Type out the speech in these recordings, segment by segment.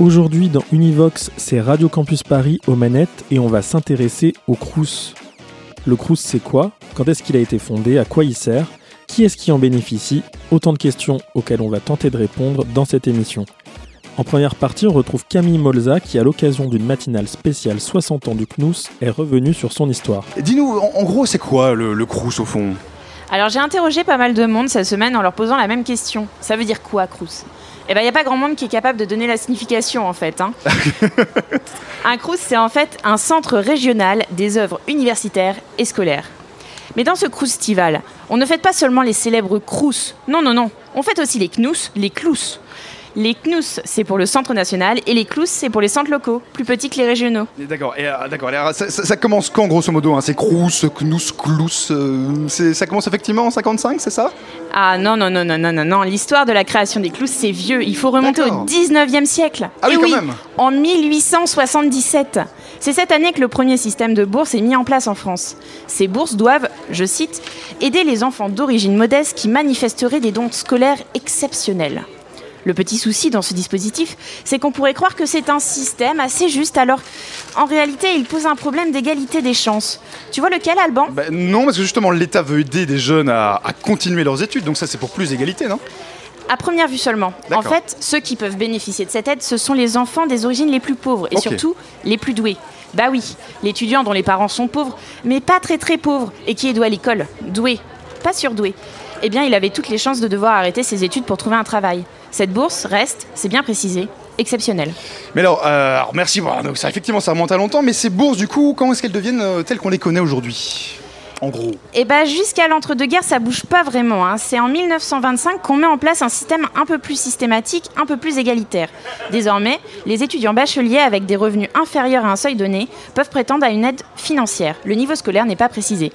Aujourd'hui dans Univox, c'est Radio Campus Paris aux manettes et on va s'intéresser au Crous. Le Crous c'est quoi? Quand est-ce qu'il a été fondé? À quoi il sert? Qui est-ce qui en bénéficie? Autant de questions auxquelles on va tenter de répondre dans cette émission. En première partie, on retrouve Camille Molza qui, à l'occasion d'une matinale spéciale 60 ans du CNUS, est revenue sur son histoire. Dis-nous, en, gros, c'est quoi le, le Crous au fond? Alors j'ai interrogé pas mal de monde cette semaine en leur posant la même question. Ça veut dire quoi, Crous? Eh ben, il n'y a pas grand monde qui est capable de donner la signification en fait. hein. un Crous, c'est en fait un centre régional des œuvres universitaires et scolaires. Mais dans ce Croustival, on ne fête pas seulement les célèbres Crous. Non, non, non. On fête aussi les Cnous, les Clous. Les Cnous, c'est pour le centre national, et les Clous, c'est pour les centres locaux, plus petits que les régionaux. D'accord, et, euh, d'accord. alors, ça, ça- ça commence quand, grosso modo hein C'est Crous, Knous, Clous. euh, c'est- ça commence effectivement en 55, c'est ça? Ah non, non, non, non, non, non, non. L'histoire de la création des Clous, c'est vieux. Il faut remonter D'accord. au 19e siècle. Ah oui, Et quand même. En 1877. C'est cette année que le premier système de bourse est mis en place en France. Ces bourses doivent, je cite, aider les enfants d'origine modeste qui manifesteraient des dons scolaires exceptionnels. Le petit souci dans ce dispositif, c'est qu'on pourrait croire que c'est un système assez juste, alors en réalité, il pose un problème d'égalité des chances. Tu vois lequel, Alban Bah, Non, parce que justement, l'État veut aider des jeunes à, à continuer leurs études, donc ça, c'est pour plus d'égalité, non? À première vue seulement. En fait, ceux qui peuvent bénéficier de cette aide, ce sont les enfants des origines les plus pauvres et surtout les plus doués. Bah oui, l'étudiant dont les parents sont pauvres, mais pas très très pauvres, et qui est doué à l'école, doué, pas surdoué. Eh bien, il avait toutes les chances de devoir arrêter ses études pour trouver un travail. Cette bourse reste, c'est bien précisé, exceptionnelle. Mais alors, euh, alors, merci, voilà, donc ça, effectivement, ça remonte à longtemps, mais ces bourses, du coup, quand est-ce qu'elles deviennent euh, telles qu'on les connaît aujourd'hui En gros? Et bah jusqu'à l'entre-deux-guerres, ça bouge pas vraiment. hein. C'est en 1925 qu'on met en place un système un peu plus systématique, un peu plus égalitaire. Désormais, les étudiants bacheliers avec des revenus inférieurs à un seuil donné peuvent prétendre à une aide financière. Le niveau scolaire n'est pas précisé.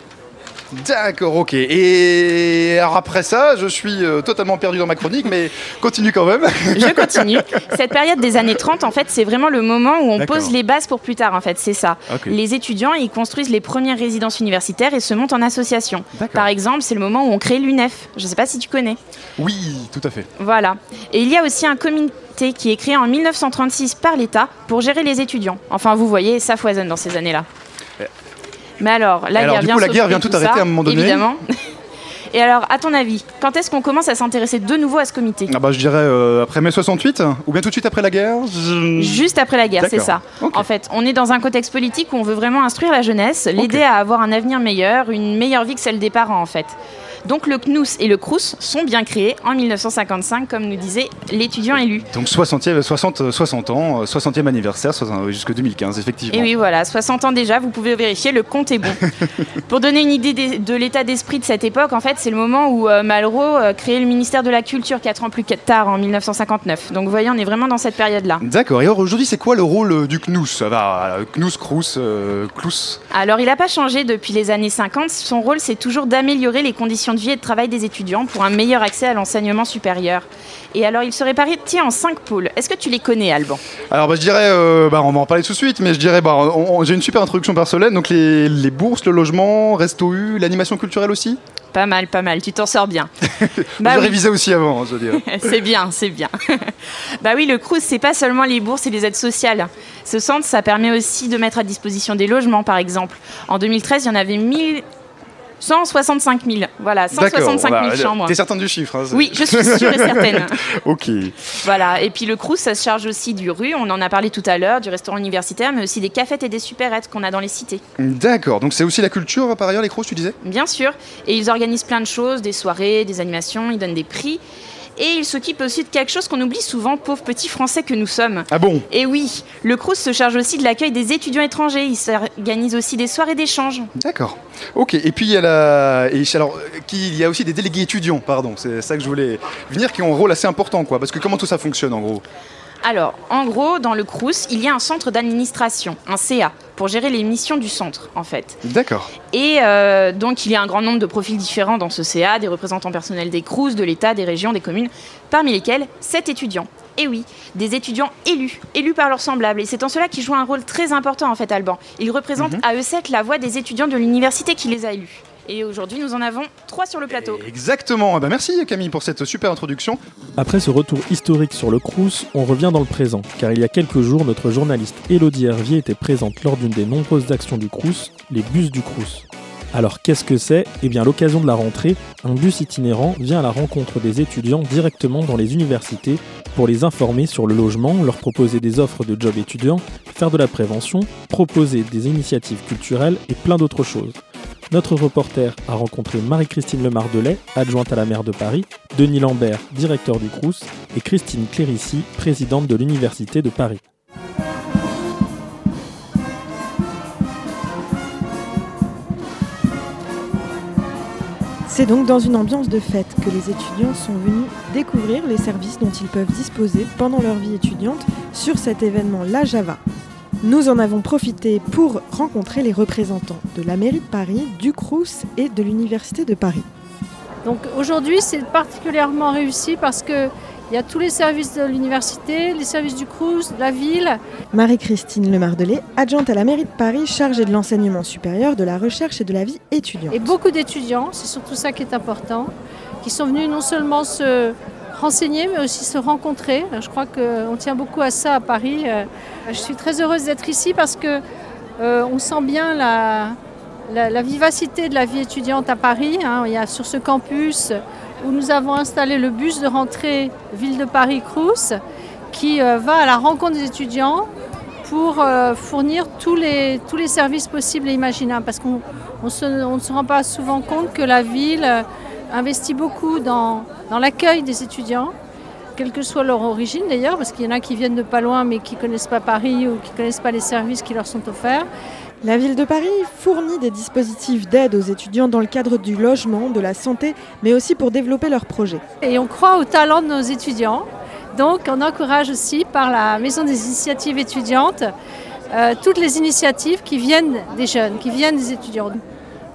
D'accord, ok. Et alors après ça, je suis euh, totalement perdu dans ma chronique, mais continue quand même. Je continue. Cette période des années 30, en fait, c'est vraiment le moment où on pose les bases pour plus tard, en fait, c'est ça. Les étudiants, ils construisent les premières résidences universitaires et se montent en association. Par exemple, c'est le moment où on crée l'UNEF. Je sais pas si tu connais. Oui, tout à fait. Voilà. Et il y a aussi un comité qui est créé en 1936 par l'État pour gérer les étudiants. Enfin, vous voyez, ça foisonne dans ces années-là. Mais alors, la Alors, guerre du vient coup, la guerre vient tout arrêter à un moment donné. Évidemment. Et alors, à ton avis, quand est-ce qu'on commence à s'intéresser de nouveau à ce comité Ah bah, je dirais euh, après mai 68, ou bien tout de suite après la guerre je- Juste après la guerre, c'est ça. En fait, on est dans un contexte politique où on veut vraiment instruire la jeunesse, l'aider à avoir un avenir meilleur, une meilleure vie que celle des parents, en fait. Donc le CNUS et le CRUS sont bien créés en 1955, comme nous disait l'étudiant élu. Donc 60, 60, 60 ans, euh, 60e anniversaire, 60 jusque 2015, effectivement. Et oui, voilà, 60 ans déjà, vous pouvez vérifier, le compte est bon. Pour donner une idée de l'état d'esprit de cette époque, en fait, c'est le moment où euh, Malraux euh, créait le ministère de la Culture 4 ans plus tard, en 1959. Donc vous voyez, on est vraiment dans cette période-là. D'accord, et alors aujourd'hui, c'est quoi le rôle euh, du CNUS euh, CNUS, CRUS, euh, CLUS Alors, il n'a pas changé depuis les années 50. Son rôle, c'est toujours d'améliorer les conditions de vie et de travail des étudiants pour un meilleur accès à l'enseignement supérieur. Et alors, il se répartit en cinq pôles. Est-ce que tu les connais, Alban? Alors bah, je dirais, euh, bah, on va en parler tout de suite, mais je dirais, bah, j'ai une super introduction personnelle, donc les, les bourses, le logement, Resto U, l'animation culturelle aussi? Pas mal, pas mal. Tu t'en sors bien. Je bah oui. révisais aussi avant, hein, je veux dire. C'est bien, c'est bien. bah oui, le CRUS, c'est pas seulement les bourses et les aides sociales. Ce centre, ça permet aussi de mettre à disposition des logements, par exemple. En 2013, il y en avait 1000... 165 000. Voilà, 165 000 voilà, chambres. T'es certain du chiffre hein, Oui, je suis sûre et certaine. ok. Voilà, et puis le CRUS, ça se charge aussi du rue, on en a parlé tout à l'heure, du restaurant universitaire, mais aussi des cafettes et des supérettes qu'on a dans les cités. D'accord, donc c'est aussi la culture par ailleurs, les CRUS, tu disais? Bien sûr, et ils organisent plein de choses, des soirées, des animations, ils donnent des prix, et ils s'occupent aussi de quelque chose qu'on oublie souvent, pauvres petits Français que nous sommes. Ah bon? Et oui, le CRUS se charge aussi de l'accueil des étudiants étrangers, ils organisent aussi des soirées d'échange. D'accord. Ok, et puis il y a la. et alors, euh, il y a aussi des délégués étudiants, pardon, c'est ça que je voulais venir, qui ont un rôle assez important, quoi. Parce que comment tout ça fonctionne en gros? Alors, en gros, dans le Crous, il y a un centre d'administration, un CA, pour gérer les missions du centre, en fait. D'accord. Et euh, donc, il y a un grand nombre de profils différents dans ce CA, des représentants personnels des Crous, de l'État, des régions, des communes, parmi lesquels 7 étudiants. Et oui, des étudiants élus, élus par leurs semblables. Et c'est en cela qu'ils jouent un rôle très important, en fait, Alban. Ils représentent à eux 7 la voix des étudiants de l'université qui les a élus. Et aujourd'hui, nous en avons 3 sur le plateau. Exactement. Eh ben, merci Camille pour cette super introduction. Après ce retour historique sur le Crous, on revient dans le présent, car il y a quelques jours, notre journaliste Elodie Hervier était présente lors d'une des nombreuses actions du Crous, les bus du Crous. Alors qu'est-ce que c'est? Eh bien, l'occasion de la rentrée, un bus itinérant vient à la rencontre des étudiants directement dans les universités pour les informer sur le logement, leur proposer des offres de job étudiants, faire de la prévention, proposer des initiatives culturelles et plein d'autres choses. Notre reporter a rencontré Marie-Christine Lemardelet, adjointe à la maire de Paris, Denis Lambert, directeur du Crous, et Christine Clérici, présidente de l'Université de Paris. C'est donc dans une ambiance de fête que les étudiants sont venus découvrir les services dont ils peuvent disposer pendant leur vie étudiante sur cet événement La Java. Nous en avons profité pour rencontrer les représentants de la mairie de Paris, du Crous et de l'Université de Paris. Donc aujourd'hui, c'est particulièrement réussi parce que il y a tous les services de l'université, les services du Crous, de la ville. Marie-Christine Lemardelet, adjointe à la mairie de Paris, chargée de l'enseignement supérieur, de la recherche et de la vie étudiante. Et beaucoup d'étudiants, c'est surtout ça qui est important, qui sont venus non seulement se renseigner, mais aussi se rencontrer. Je crois qu'on tient beaucoup à ça à Paris. Euh, Je suis très heureuse d'être ici parce que euh, on sent bien la, vivacité de la vie étudiante à Paris. hein. Il y a sur ce campus où nous avons installé le bus de rentrée Ville de Paris Crous qui euh, va à la rencontre des étudiants pour euh, fournir tous les, tous les services possibles et imaginables. Parce qu'on ne se rend pas souvent compte que la ville investit beaucoup dans, dans l'accueil des étudiants, quelle que soit leur origine d'ailleurs, parce qu'il y en a qui viennent de pas loin mais qui ne connaissent pas Paris ou qui ne connaissent pas les services qui leur sont offerts. La ville de Paris fournit des dispositifs d'aide aux étudiants dans le cadre du logement, de la santé, mais aussi pour développer leurs projets. Et on croit au talent de nos étudiants. Donc on encourage aussi par la Maison des initiatives étudiantes euh, toutes les initiatives qui viennent des jeunes, qui viennent des étudiants.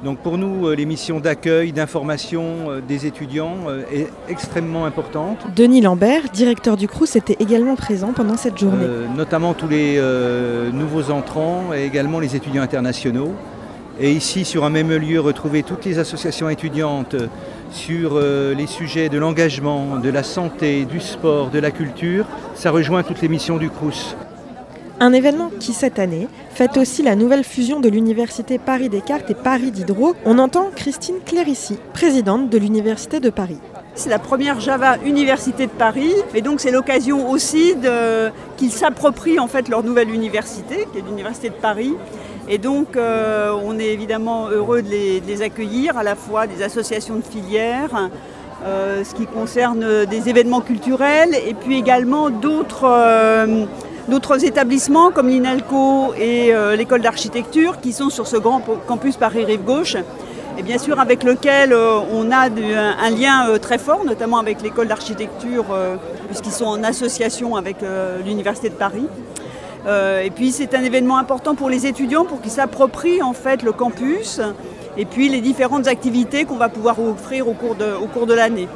Donc pour nous, euh, les missions d'accueil, d'information euh, des étudiants euh, est extrêmement importante, Denis Lambert, directeur du Crous, était également présent pendant cette journée. Euh, notamment tous les euh, nouveaux entrants et également les étudiants internationaux. Et ici, sur un même lieu, retrouver toutes les associations étudiantes sur euh, les sujets de l'engagement, de la santé, du sport, de la culture, ça rejoint toutes les missions du Crous. Un événement qui, cette année, fête aussi la nouvelle fusion de l'Université Paris-Descartes et Paris Diderot. On entend Christine Clérici, présidente de l'Université de Paris. C'est la première Java Université de Paris, et donc c'est l'occasion aussi qu'ils s'approprient en fait leur nouvelle université, qui est l'Université de Paris. Et donc euh, on est évidemment heureux de les, de les accueillir, à la fois des associations de filières, euh, ce qui concerne des événements culturels, et puis également d'autres euh, d'autres établissements comme l'INALCO et euh, l'école d'architecture qui sont sur ce grand campus Paris-Rive Gauche et bien sûr avec lequel euh, on a un, lien euh, très fort, notamment avec l'école d'architecture, puisqu'ils sont en association avec l'Université de Paris. Et puis c'est un événement important pour les étudiants pour qu'ils s'approprient en fait le campus et puis les différentes activités qu'on va pouvoir offrir au cours de l'année.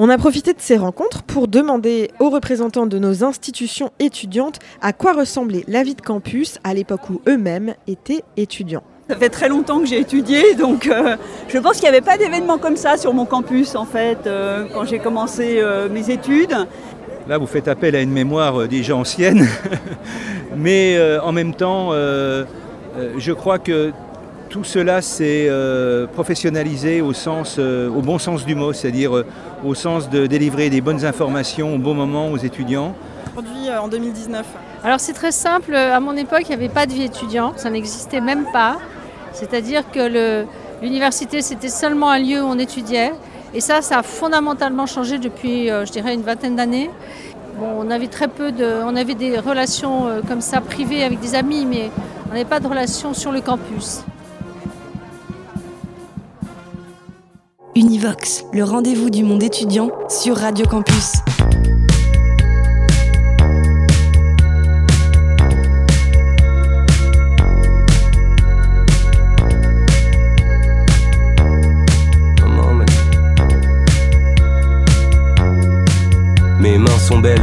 On a profité de ces rencontres pour demander aux représentants de nos institutions étudiantes à quoi ressemblait la vie de campus à l'époque où eux-mêmes étaient étudiants. Ça fait très longtemps que j'ai étudié, donc euh, je pense qu'il n'y avait pas d'événement comme ça sur mon campus en fait euh, quand j'ai commencé euh, mes études. Là, vous faites appel à une mémoire euh, déjà ancienne, mais euh, en même temps, euh, euh, je crois que tout cela s'est euh, professionnalisé au, sens, euh, au bon sens du mot, c'est-à-dire euh, au sens de délivrer des bonnes informations au bon moment aux étudiants. Aujourd'hui, en 2019. Alors c'est très simple, à mon époque il n'y avait pas de vie étudiante, ça n'existait même pas. C'est-à-dire que l'université c'était seulement un lieu où on étudiait. Et ça, ça a fondamentalement changé depuis, euh, je dirais, une vingtaine d'années. Bon, on avait très peu de, on avait des relations euh, comme ça privées avec des amis, mais on n'avait pas de relations sur le campus. Univox, le rendez-vous du monde étudiant sur Radio Campus. Mes mains sont belles,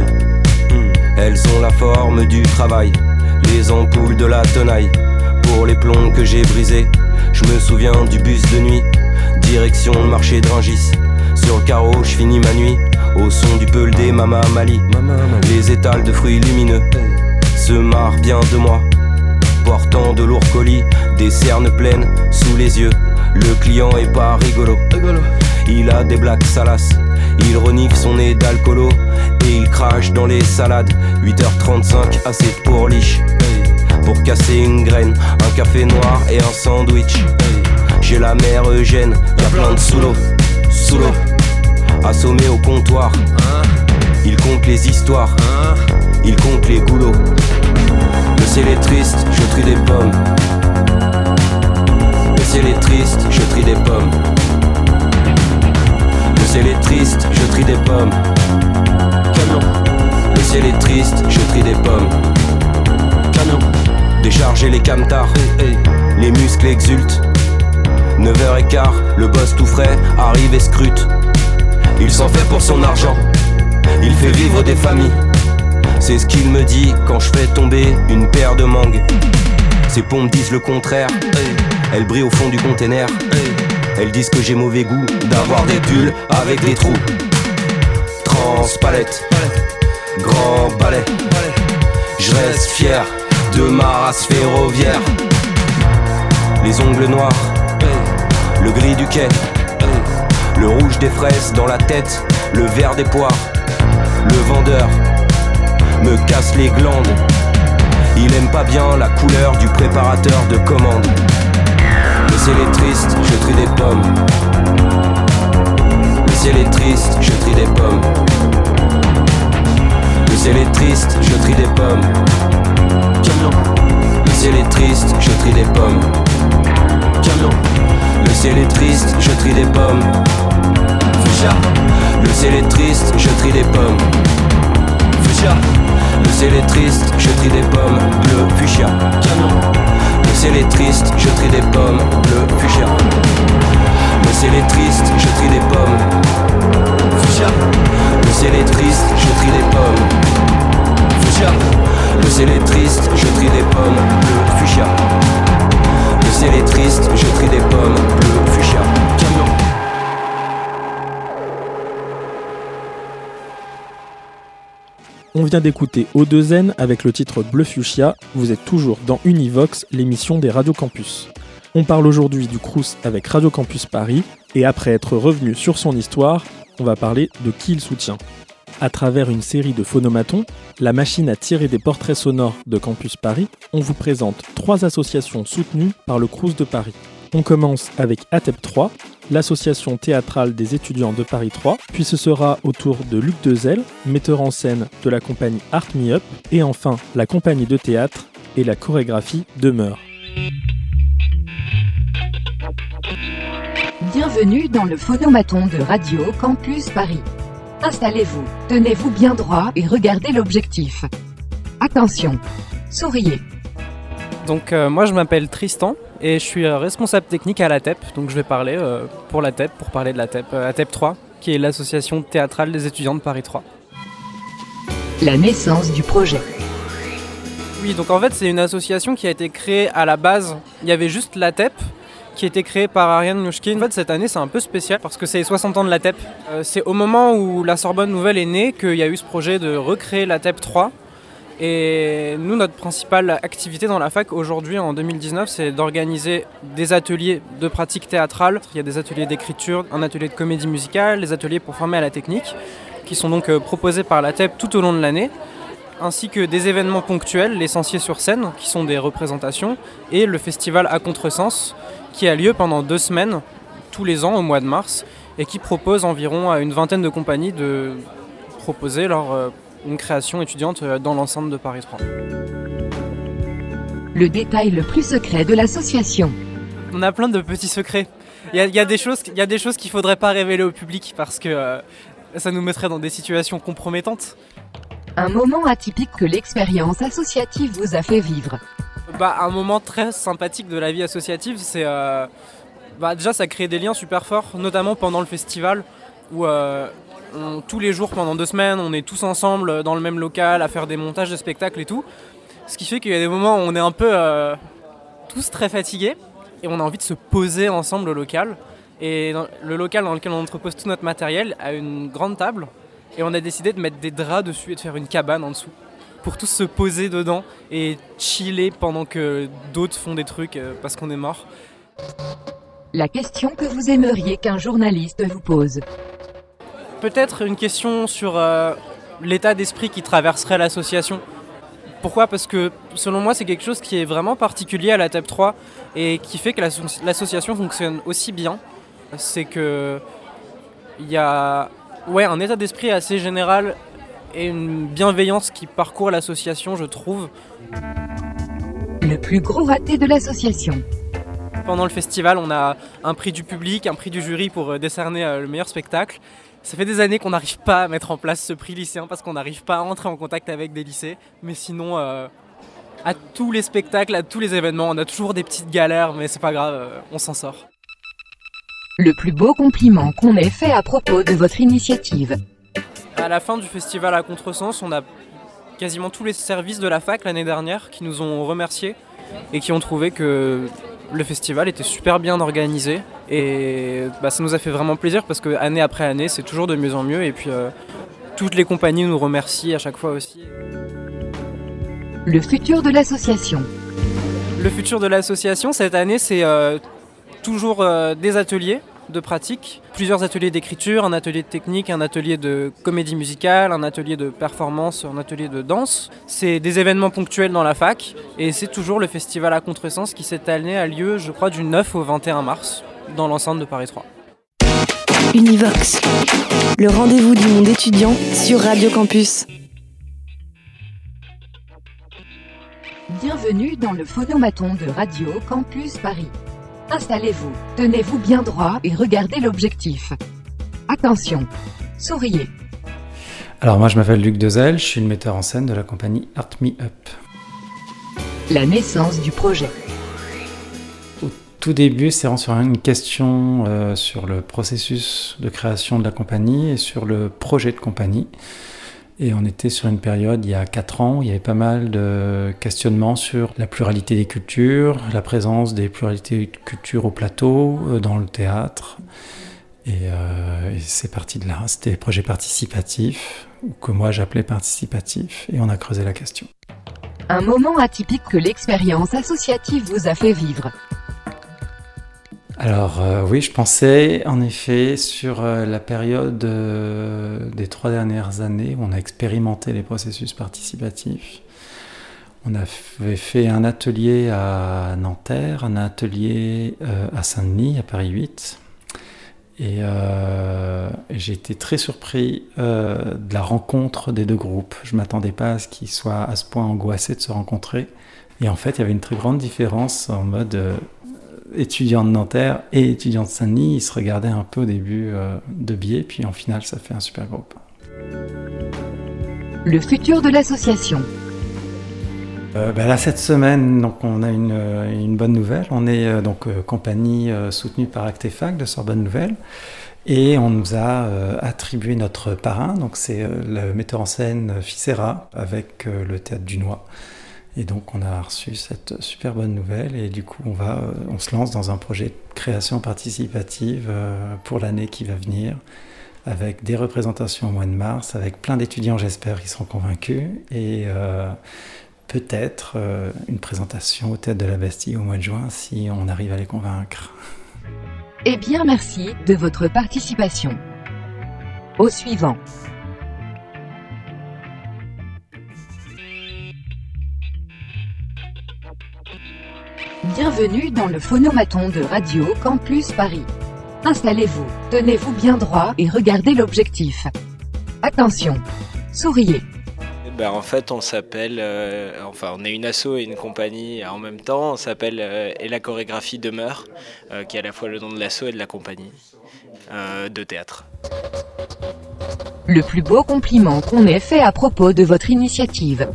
hmm. elles ont la forme du travail, les ampoules de la tenaille, pour les plombs que j'ai brisés, je me souviens du bus de nuit direction le marché de Rungis. Sur le carreau, je finis ma nuit, au son du peul des Mama Mali. Les étals de fruits lumineux se marrent bien de moi, portant de lourds colis, des cernes pleines sous les yeux. Le client est pas rigolo. Il a des blagues salaces, il renifle son nez d'alcoolo et il crache dans les salades. 8h35, assez pour liche. Pour casser une graine, un café noir et un sandwich. J'ai la mère Eugène, y'a plein de sous l'eau, sous l'eau. Assommé au comptoir, il compte les histoires, il compte les goulots. Le ciel est triste, je trie des pommes. Le ciel est triste, je trie des pommes. Le ciel est triste, je trie des pommes. Camion. Le ciel est triste, je trie des pommes. Camion. Décharger les camtars, les muscles exultent. 9h15, le boss tout frais arrive et scrute. Il s'en fait pour son argent, il fait vivre des familles. C'est ce qu'il me dit quand je fais tomber une paire de mangues. Ses pompes disent le contraire, elles brillent au fond du container. Elles disent que j'ai mauvais goût d'avoir des pulls avec des trous. Transpalette, grand balai. Je reste fier de ma race ferroviaire. Les ongles noirs, le gris du quai, le rouge des fraises dans la tête, le vert des poires. Le vendeur me casse les glandes. Il aime pas bien la couleur du préparateur de commande. Le ciel est triste, je trie des pommes. Le ciel est triste, je trie des pommes. Le ciel est triste, je trie des pommes. Le ciel est triste, je trie des pommes. Ciel est triste, je trie des pommes. Fuchsia. Le ciel est triste, je trie des pommes. Fuchsia. Le ciel est triste, je trie des pommes. Bleu, fuchsia. Camion. Le ciel est triste, je trie des pommes. Bleu, fuchsia. Le ciel est triste, je trie des pommes. Fuchsia. Le ciel est triste, je trie des pommes. Fuchsia. Le ciel est triste, je trie des pommes. Bleu, fuchsia. Le ciel des pommes. Fuchsia. Camion. On vient d'écouter O2N avec le titre Bleu Fuchsia. Vous êtes toujours dans Univox, l'émission des Radio Campus. On parle aujourd'hui du Crous avec Radio Campus Paris et après être revenu sur son histoire, on va parler de qui il soutient. À travers une série de phonomatons, la machine à tirer des portraits sonores de Campus Paris, on vous présente trois associations soutenues par le Crous de Paris. On commence avec ATEP 3, l'association théâtrale des étudiants de Paris 3, puis ce sera au tour de Luc Dezel, metteur en scène de la compagnie Art Me Up, et enfin la compagnie de théâtre et la chorégraphie demeure. Bienvenue dans le phonomaton de Radio Campus Paris. Installez-vous, tenez-vous bien droit et regardez l'objectif. Attention, souriez. Donc euh, moi je m'appelle Tristan et je suis euh, responsable technique à l'ATEP, donc je vais parler euh, pour l'ATEP, pour parler de l'ATEP, euh, ATEP 3, qui est l'association théâtrale des étudiants de Paris 3. La naissance du projet. Oui, donc en fait c'est une association qui a été créée à la base, il y avait juste l'ATEP, qui été créée par Ariane Nouchkine. En fait cette année c'est un peu spécial parce que c'est les 60 ans de l'ATEP. Euh, c'est au moment où la Sorbonne Nouvelle est née qu'il y a eu ce projet de recréer l'ATEP 3. Et nous, notre principale activité dans la fac aujourd'hui, en 2019, c'est d'organiser des ateliers de pratique théâtrale. Il y a des ateliers d'écriture, un atelier de comédie musicale, des ateliers pour former à la technique, qui sont donc euh, proposés par la TEP tout au long de l'année, ainsi que des événements ponctuels, l'essentiel sur scène, qui sont des représentations, et le festival à contresens, qui a lieu pendant deux semaines, tous les ans au mois de mars, et qui propose environ à une vingtaine de compagnies de proposer leur euh, une création étudiante euh, dans l'enceinte de Paris 3. Le détail le plus secret de l'association. On a plein de petits secrets. Il y a, il y a des choses, il y a des choses qu'il faudrait pas révéler au public parce que euh, ça nous mettrait dans des situations compromettantes. Un moment atypique que l'expérience associative vous a fait vivre. Bah, un moment très sympathique de la vie associative, c'est euh, bah, déjà ça crée des liens super forts, notamment pendant le festival où euh, tous les jours pendant deux semaines, on est tous ensemble dans le même local à faire des montages de spectacles et tout. Ce qui fait qu'il y a des moments où on est un peu euh, tous très fatigués et on a envie de se poser ensemble au local. Et le local dans lequel on entrepose tout notre matériel a une grande table et on a décidé de mettre des draps dessus et de faire une cabane en dessous pour tous se poser dedans et chiller pendant que d'autres font des trucs euh, parce qu'on est mort. La question que vous aimeriez qu'un journaliste vous pose. Peut-être une question sur euh, l'état d'esprit qui traverserait l'association. Pourquoi? Parce que selon moi, c'est quelque chose qui est vraiment particulier à la TEP 3 et qui fait que l'asso- l'association fonctionne aussi bien. C'est que il y a ouais, un état d'esprit assez général et une bienveillance qui parcourt l'association, je trouve. Le plus gros raté de l'association. Pendant le festival, on a un prix du public, un prix du jury pour euh, décerner euh, le meilleur spectacle. Ça fait des années qu'on n'arrive pas à mettre en place ce prix lycéen parce qu'on n'arrive pas à entrer en contact avec des lycées. Mais sinon, euh, à tous les spectacles, à tous les événements, on a toujours des petites galères, mais c'est pas grave, on s'en sort. Le plus beau compliment qu'on ait fait à propos de votre initiative. À la fin du festival à Contresens, on a quasiment tous les services de la fac l'année dernière qui nous ont remerciés et qui ont trouvé que le festival était super bien organisé. Et bah, ça nous a fait vraiment plaisir parce que année après année, c'est toujours de mieux en mieux. Et puis euh, toutes les compagnies nous remercient à chaque fois aussi. Le futur de l'association. Le futur de l'association cette année, c'est euh, toujours euh, des ateliers de pratique, plusieurs ateliers d'écriture, un atelier de technique, un atelier de comédie musicale, un atelier de performance, un atelier de danse. C'est des événements ponctuels dans la fac et c'est toujours le festival à Contresens qui cette année a lieu, je crois, du 9 au 21 mars dans l'enceinte de Paris 3. Univox, le rendez-vous du monde étudiant sur Radio Campus. Bienvenue dans le phonomaton de Radio Campus Paris. Installez-vous, tenez-vous bien droit et regardez l'objectif. Attention, souriez. Alors moi je m'appelle Luc Dezel, je suis le metteur en scène de la compagnie Art Me Up. La naissance du projet. Au tout début, c'est vraiment sur une question euh, sur le processus de création de la compagnie et sur le projet de compagnie. Et on était sur une période, il y a 4 ans, où il y avait pas mal de questionnements sur la pluralité des cultures, la présence des pluralités de cultures au plateau, euh, dans le théâtre. Et, euh, et c'est parti de là. C'était des projets participatifs, ou que moi j'appelais participatifs, et on a creusé la question. Un moment atypique que l'expérience associative vous a fait vivre. Alors euh, oui, je pensais en effet sur euh, la période euh, des trois dernières années où on a expérimenté les processus participatifs. On avait fait un atelier à Nanterre, un atelier à Saint-Denis, à Paris 8. Et, et j'ai été très surpris de la rencontre des deux groupes. Je ne m'attendais pas à ce qu'ils soient à ce point angoissés de se rencontrer. Et en fait, il y avait une très grande différence en mode étudiant de Nanterre et étudiant de Saint-Denis. Ils se regardaient un peu au début euh, de biais, puis en final, ça fait un super groupe. Le futur de l'association. Euh, bah là, cette semaine, donc, on a une, euh, une bonne nouvelle. On est donc compagnie soutenue par Actefac de Sorbonne Nouvelle. Et on nous a attribué notre parrain, donc c'est le metteur en scène Ficera avec le théâtre du Noix. Et donc on a reçu cette super bonne nouvelle et du coup on va, euh, on se lance dans un projet de création participative euh, pour l'année qui va venir, avec des représentations au mois de mars, avec plein d'étudiants j'espère qui seront convaincus et euh, peut-être une présentation au théâtre de la Bastille au mois de juin si on arrive à les convaincre. Eh bien merci de votre participation. Au suivant. Bienvenue dans le phonomaton de Radio Campus Paris. Installez-vous, tenez-vous bien droit et regardez l'objectif. Attention, souriez. Ben, en fait, on s'appelle, euh, enfin, on est une asso et une compagnie en même temps. On s'appelle euh, Et la chorégraphie demeure, euh, qui est à la fois le nom de l'asso et de la compagnie de théâtre. Le plus beau compliment qu'on ait fait à propos de votre initiative.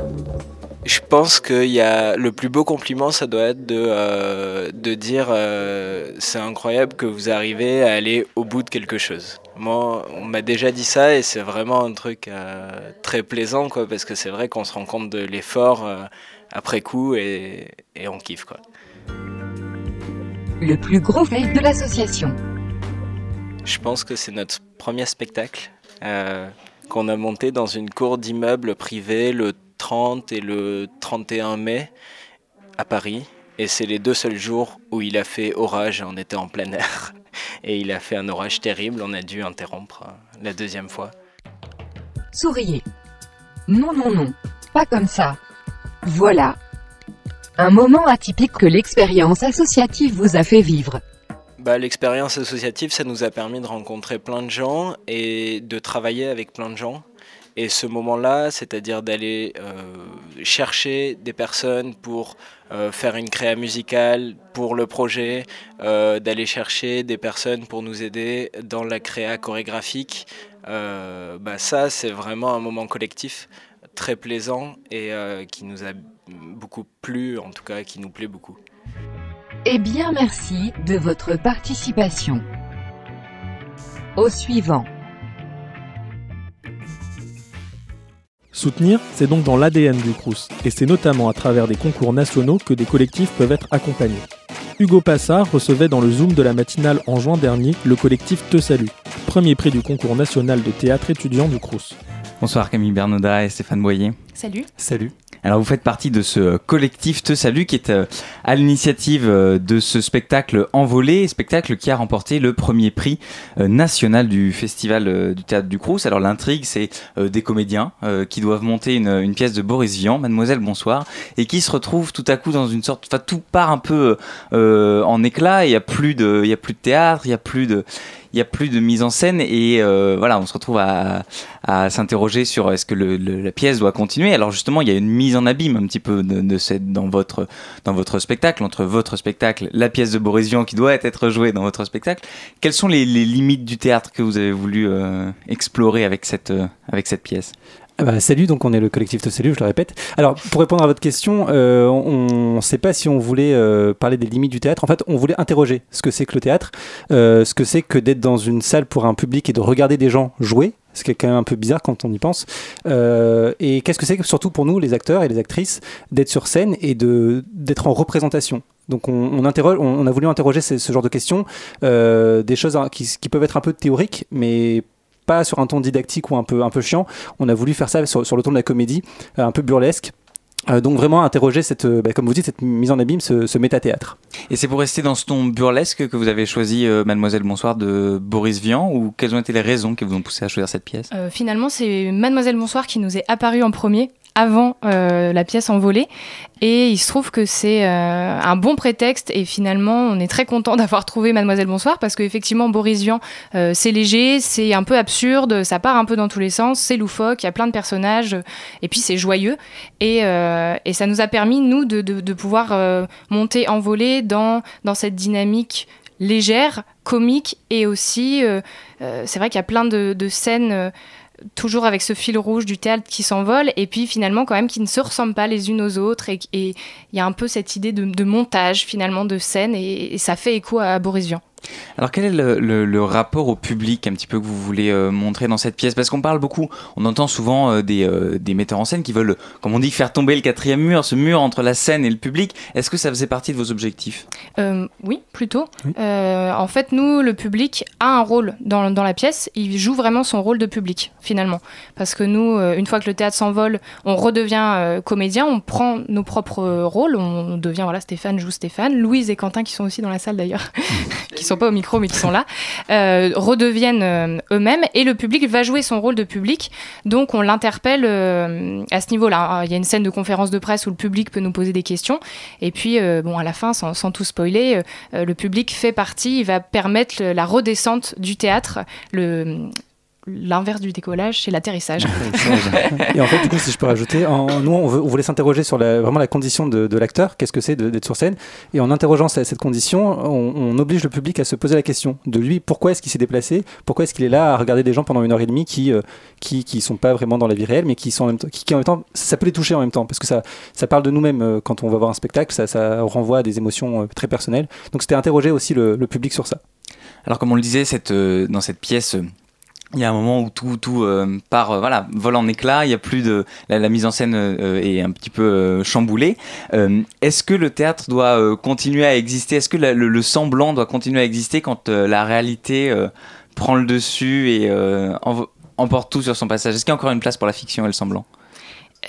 Je pense que y a le plus beau compliment, ça doit être de, euh, de dire euh, c'est incroyable que vous arrivez à aller au bout de quelque chose. Moi, on m'a déjà dit ça et c'est vraiment un truc euh, très plaisant quoi, parce que c'est vrai qu'on se rend compte de l'effort après coup et, et on kiffe quoi. Le plus gros fail de l'association. Je pense que c'est notre premier spectacle qu'on a monté dans une cour d'immeuble privé le 30 et le 31 mai à Paris. Et c'est les deux seuls jours où il a fait orage, on était en plein air. Et il a fait un orage terrible, on a dû interrompre euh, la deuxième fois. Souriez. Non, non, non. Pas comme ça. Voilà. Un moment atypique que l'expérience associative vous a fait vivre. Bah, L'expérience associative, ça nous a permis de rencontrer plein de gens et de travailler avec plein de gens. Et ce moment-là, c'est-à-dire d'aller euh, chercher des personnes pour euh, faire une créa musicale pour le projet, euh, d'aller chercher des personnes pour nous aider dans la créa chorégraphique, bah, ça c'est vraiment un moment collectif très plaisant et qui nous a beaucoup plu, en tout cas qui nous plaît beaucoup. Eh bien merci de votre participation. Au suivant. Soutenir, c'est donc dans l'ADN du Crous, et c'est notamment à travers des concours nationaux que des collectifs peuvent être accompagnés. Hugo Passard recevait dans le Zoom de la matinale en juin dernier le collectif Te Salut, premier prix du concours national de théâtre étudiant du Crous. Bonsoir Camille Bernauda et Stéphane Boyer. Salut. Salut. Alors vous faites partie de ce collectif Te Salut qui est euh, à l'initiative euh, de ce spectacle Envolé, spectacle qui a remporté le premier prix euh, national du festival du théâtre du Crous. Alors l'intrigue c'est des comédiens qui doivent monter une, pièce de Boris Vian, Mademoiselle Bonsoir, et qui se retrouvent tout à coup dans une sorte, enfin tout part un peu en éclat. Il y a plus de, il y a plus de théâtre, il y a plus de il y a plus de mise en scène et euh, voilà, on se retrouve à, s'interroger sur est-ce que la pièce doit continuer? Alors justement, il y a une mise en abîme un petit peu de, cette, dans votre dans votre spectacle entre votre spectacle, la pièce de Boris Vian qui doit être jouée dans votre spectacle. Quelles sont les, limites du théâtre que vous avez voulu euh, explorer avec cette euh, avec cette pièce? Bah, salut, donc on est le collectif de Salut, je le répète. Alors, pour répondre à votre question, euh, on ne sait pas si on voulait euh, parler des limites du théâtre. En fait, on voulait interroger ce que c'est que le théâtre, euh, ce que c'est que d'être dans une salle pour un public et de regarder des gens jouer, ce qui est quand même un peu bizarre quand on y pense. Euh, et qu'est-ce que c'est surtout pour nous, les acteurs et les actrices, d'être sur scène et de d'être en représentation? Donc on, on interroge, on, a voulu interroger ce, ce genre de questions, euh, des choses qui, qui peuvent être un peu théoriques, mais pas sur un ton didactique ou un peu, un peu chiant. On a voulu faire ça sur, sur le ton de la comédie, euh, un peu burlesque. Euh, donc vraiment interroger cette, euh, bah, comme vous dites, cette mise en abîme, ce, ce métathéâtre. Et c'est pour rester dans ce ton burlesque que vous avez choisi euh, Mademoiselle Bonsoir de Boris Vian ou quelles ont été les raisons qui vous ont poussé à choisir cette pièce? Euh, finalement, c'est Mademoiselle Bonsoir qui nous est apparue en premier avant euh, la pièce envolée et il se trouve que c'est euh, un bon prétexte. Et finalement on est très content d'avoir trouvé Mademoiselle Bonsoir parce qu'effectivement Boris Vian euh, c'est léger, c'est un peu absurde, ça part un peu dans tous les sens, c'est loufoque, il y a plein de personnages et puis c'est joyeux. Et, et ça nous a permis nous de, de, pouvoir monter envolé dans, dans cette dynamique légère, comique et aussi c'est vrai qu'il y a plein de, de scènes toujours avec ce fil rouge du théâtre qui s'envole et puis finalement quand même qui ne se ressemblent pas les unes aux autres et il y a un peu cette idée de, de montage finalement de scène et, et ça fait écho à Boris Vian. Alors quel est le, le- le rapport au public un petit peu que vous voulez euh, montrer dans cette pièce? Parce qu'on parle beaucoup, on entend souvent euh, des, euh, des metteurs en scène qui veulent, comme on dit, faire tomber le quatrième mur, ce mur entre la scène et le public. Est-ce que ça faisait partie de vos objectifs? Euh, oui, plutôt. Euh, en fait, nous, le public a un rôle dans, dans la pièce. Il joue vraiment son rôle de public, finalement. Parce que nous, une fois que le théâtre s'envole, on redevient euh, comédien, on prend nos propres rôles. On devient, voilà, Stéphane joue Stéphane. Louise et Quentin, qui sont aussi dans la salle d'ailleurs, qui sont pas au micro, mais qui sont là, euh, redeviennent euh, eux-mêmes. Et le public va jouer son rôle de public. Donc, on l'interpelle euh, à ce niveau-là. Il y a une scène de conférence de presse où le public peut nous poser des questions. Et puis, bon, à la fin, sans, sans tout spoiler, le public fait partie, il va permettre la redescente du théâtre. Le, l'inverse du décollage, c'est l'atterrissage. Et en fait, du coup, si je peux rajouter, en, nous, on, veut- on voulait s'interroger sur la, vraiment la condition de, de l'acteur, qu'est-ce que c'est d'être sur scène? Et en interrogeant cette, cette condition, on, on oblige le public à se poser la question de lui, pourquoi est-ce qu'il s'est déplacé? Pourquoi est-ce qu'il est là à regarder des gens pendant une heure et demie qui euh, qui, qui sont pas vraiment dans la vie réelle, mais qui sont en même temps, qui, qui en même temps, ça peut les toucher en même temps, parce que ça, ça parle de nous-mêmes euh, quand on va voir un spectacle, ça, ça renvoie à des émotions euh, très personnelles. Donc c'était interroger aussi le, le public sur ça. Alors comme on le disait, cette, euh, dans cette pièce, euh, il y a un moment où tout, tout euh, part, euh, voilà, vole en éclats. Il y a plus de la, mise en scène euh, est un petit peu chamboulée. Est-ce que le théâtre doit continuer à exister? Est-ce que le, le semblant doit continuer à exister quand la réalité prend le dessus et emporte tout sur son passage? Est-ce qu'il y a encore une place pour la fiction et le semblant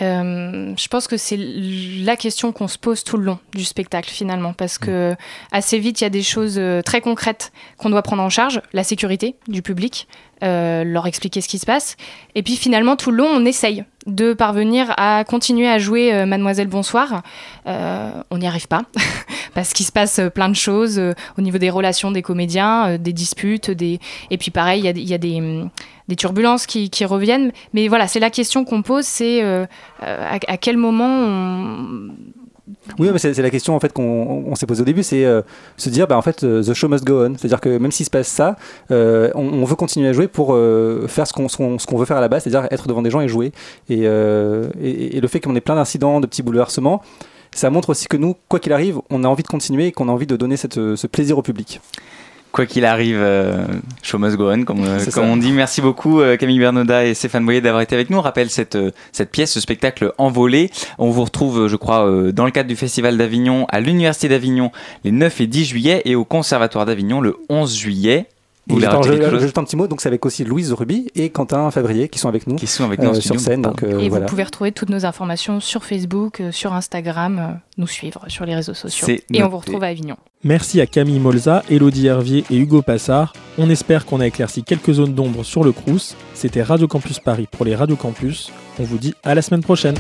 Euh, je pense que c'est la question qu'on se pose tout le long du spectacle finalement, parce que assez vite il y a des choses euh, très concrètes qu'on doit prendre en charge, la sécurité du public, euh, leur expliquer ce qui se passe, et puis finalement tout le long on essaye de parvenir à continuer à jouer Mademoiselle Bonsoir. Euh, on n'y arrive pas parce qu'il se passe euh, plein de choses euh, au niveau des relations des comédiens, euh, des disputes, et puis pareil il y a, des- turbulences qui, reviennent. Mais voilà, c'est la question qu'on pose, c'est à, quel moment on... Oui, mais c'est la question en fait qu'on on s'est posée au début, c'est euh, se dire, bah, en fait, the show must go on. C'est-à-dire que même s'il se passe ça, on, veut continuer à jouer pour faire ce qu'on veut faire à la base, c'est-à-dire être devant des gens et jouer. Et le fait qu'on ait plein d'incidents, de petits bouleversements, ça montre aussi que nous, quoi qu'il arrive, on a envie de continuer et qu'on a envie de donner cette, ce plaisir au public. Quoi qu'il arrive, euh, show must go on, comme, euh, comme on dit. Merci beaucoup euh, Camille Bernoda et Stéphane Boyer d'avoir été avec nous. On rappelle cette, cette pièce, ce spectacle envolé. On vous retrouve, je crois, dans le cadre du Festival d'Avignon, à l'Université d'Avignon, les 9 et 10 juillet, et au Conservatoire d'Avignon, le 11 juillet. Vous juste, chose juste un petit mot, donc c'est avec aussi Louise Ruby et Quentin Favrier qui sont avec nous, qui sont avec nous en sur studio, scène. Donc, euh, Et voilà. vous pouvez retrouver toutes nos informations sur Facebook, euh, sur Instagram, euh, nous suivre sur les réseaux sociaux. Et on vous retrouve à Avignon. Merci à Camille Molza, Elodie Hervier et Hugo Passard. On espère qu'on a éclairci quelques zones d'ombre sur le Crous. C'était Radio Campus Paris pour les Radio Campus. On vous dit à la semaine prochaine.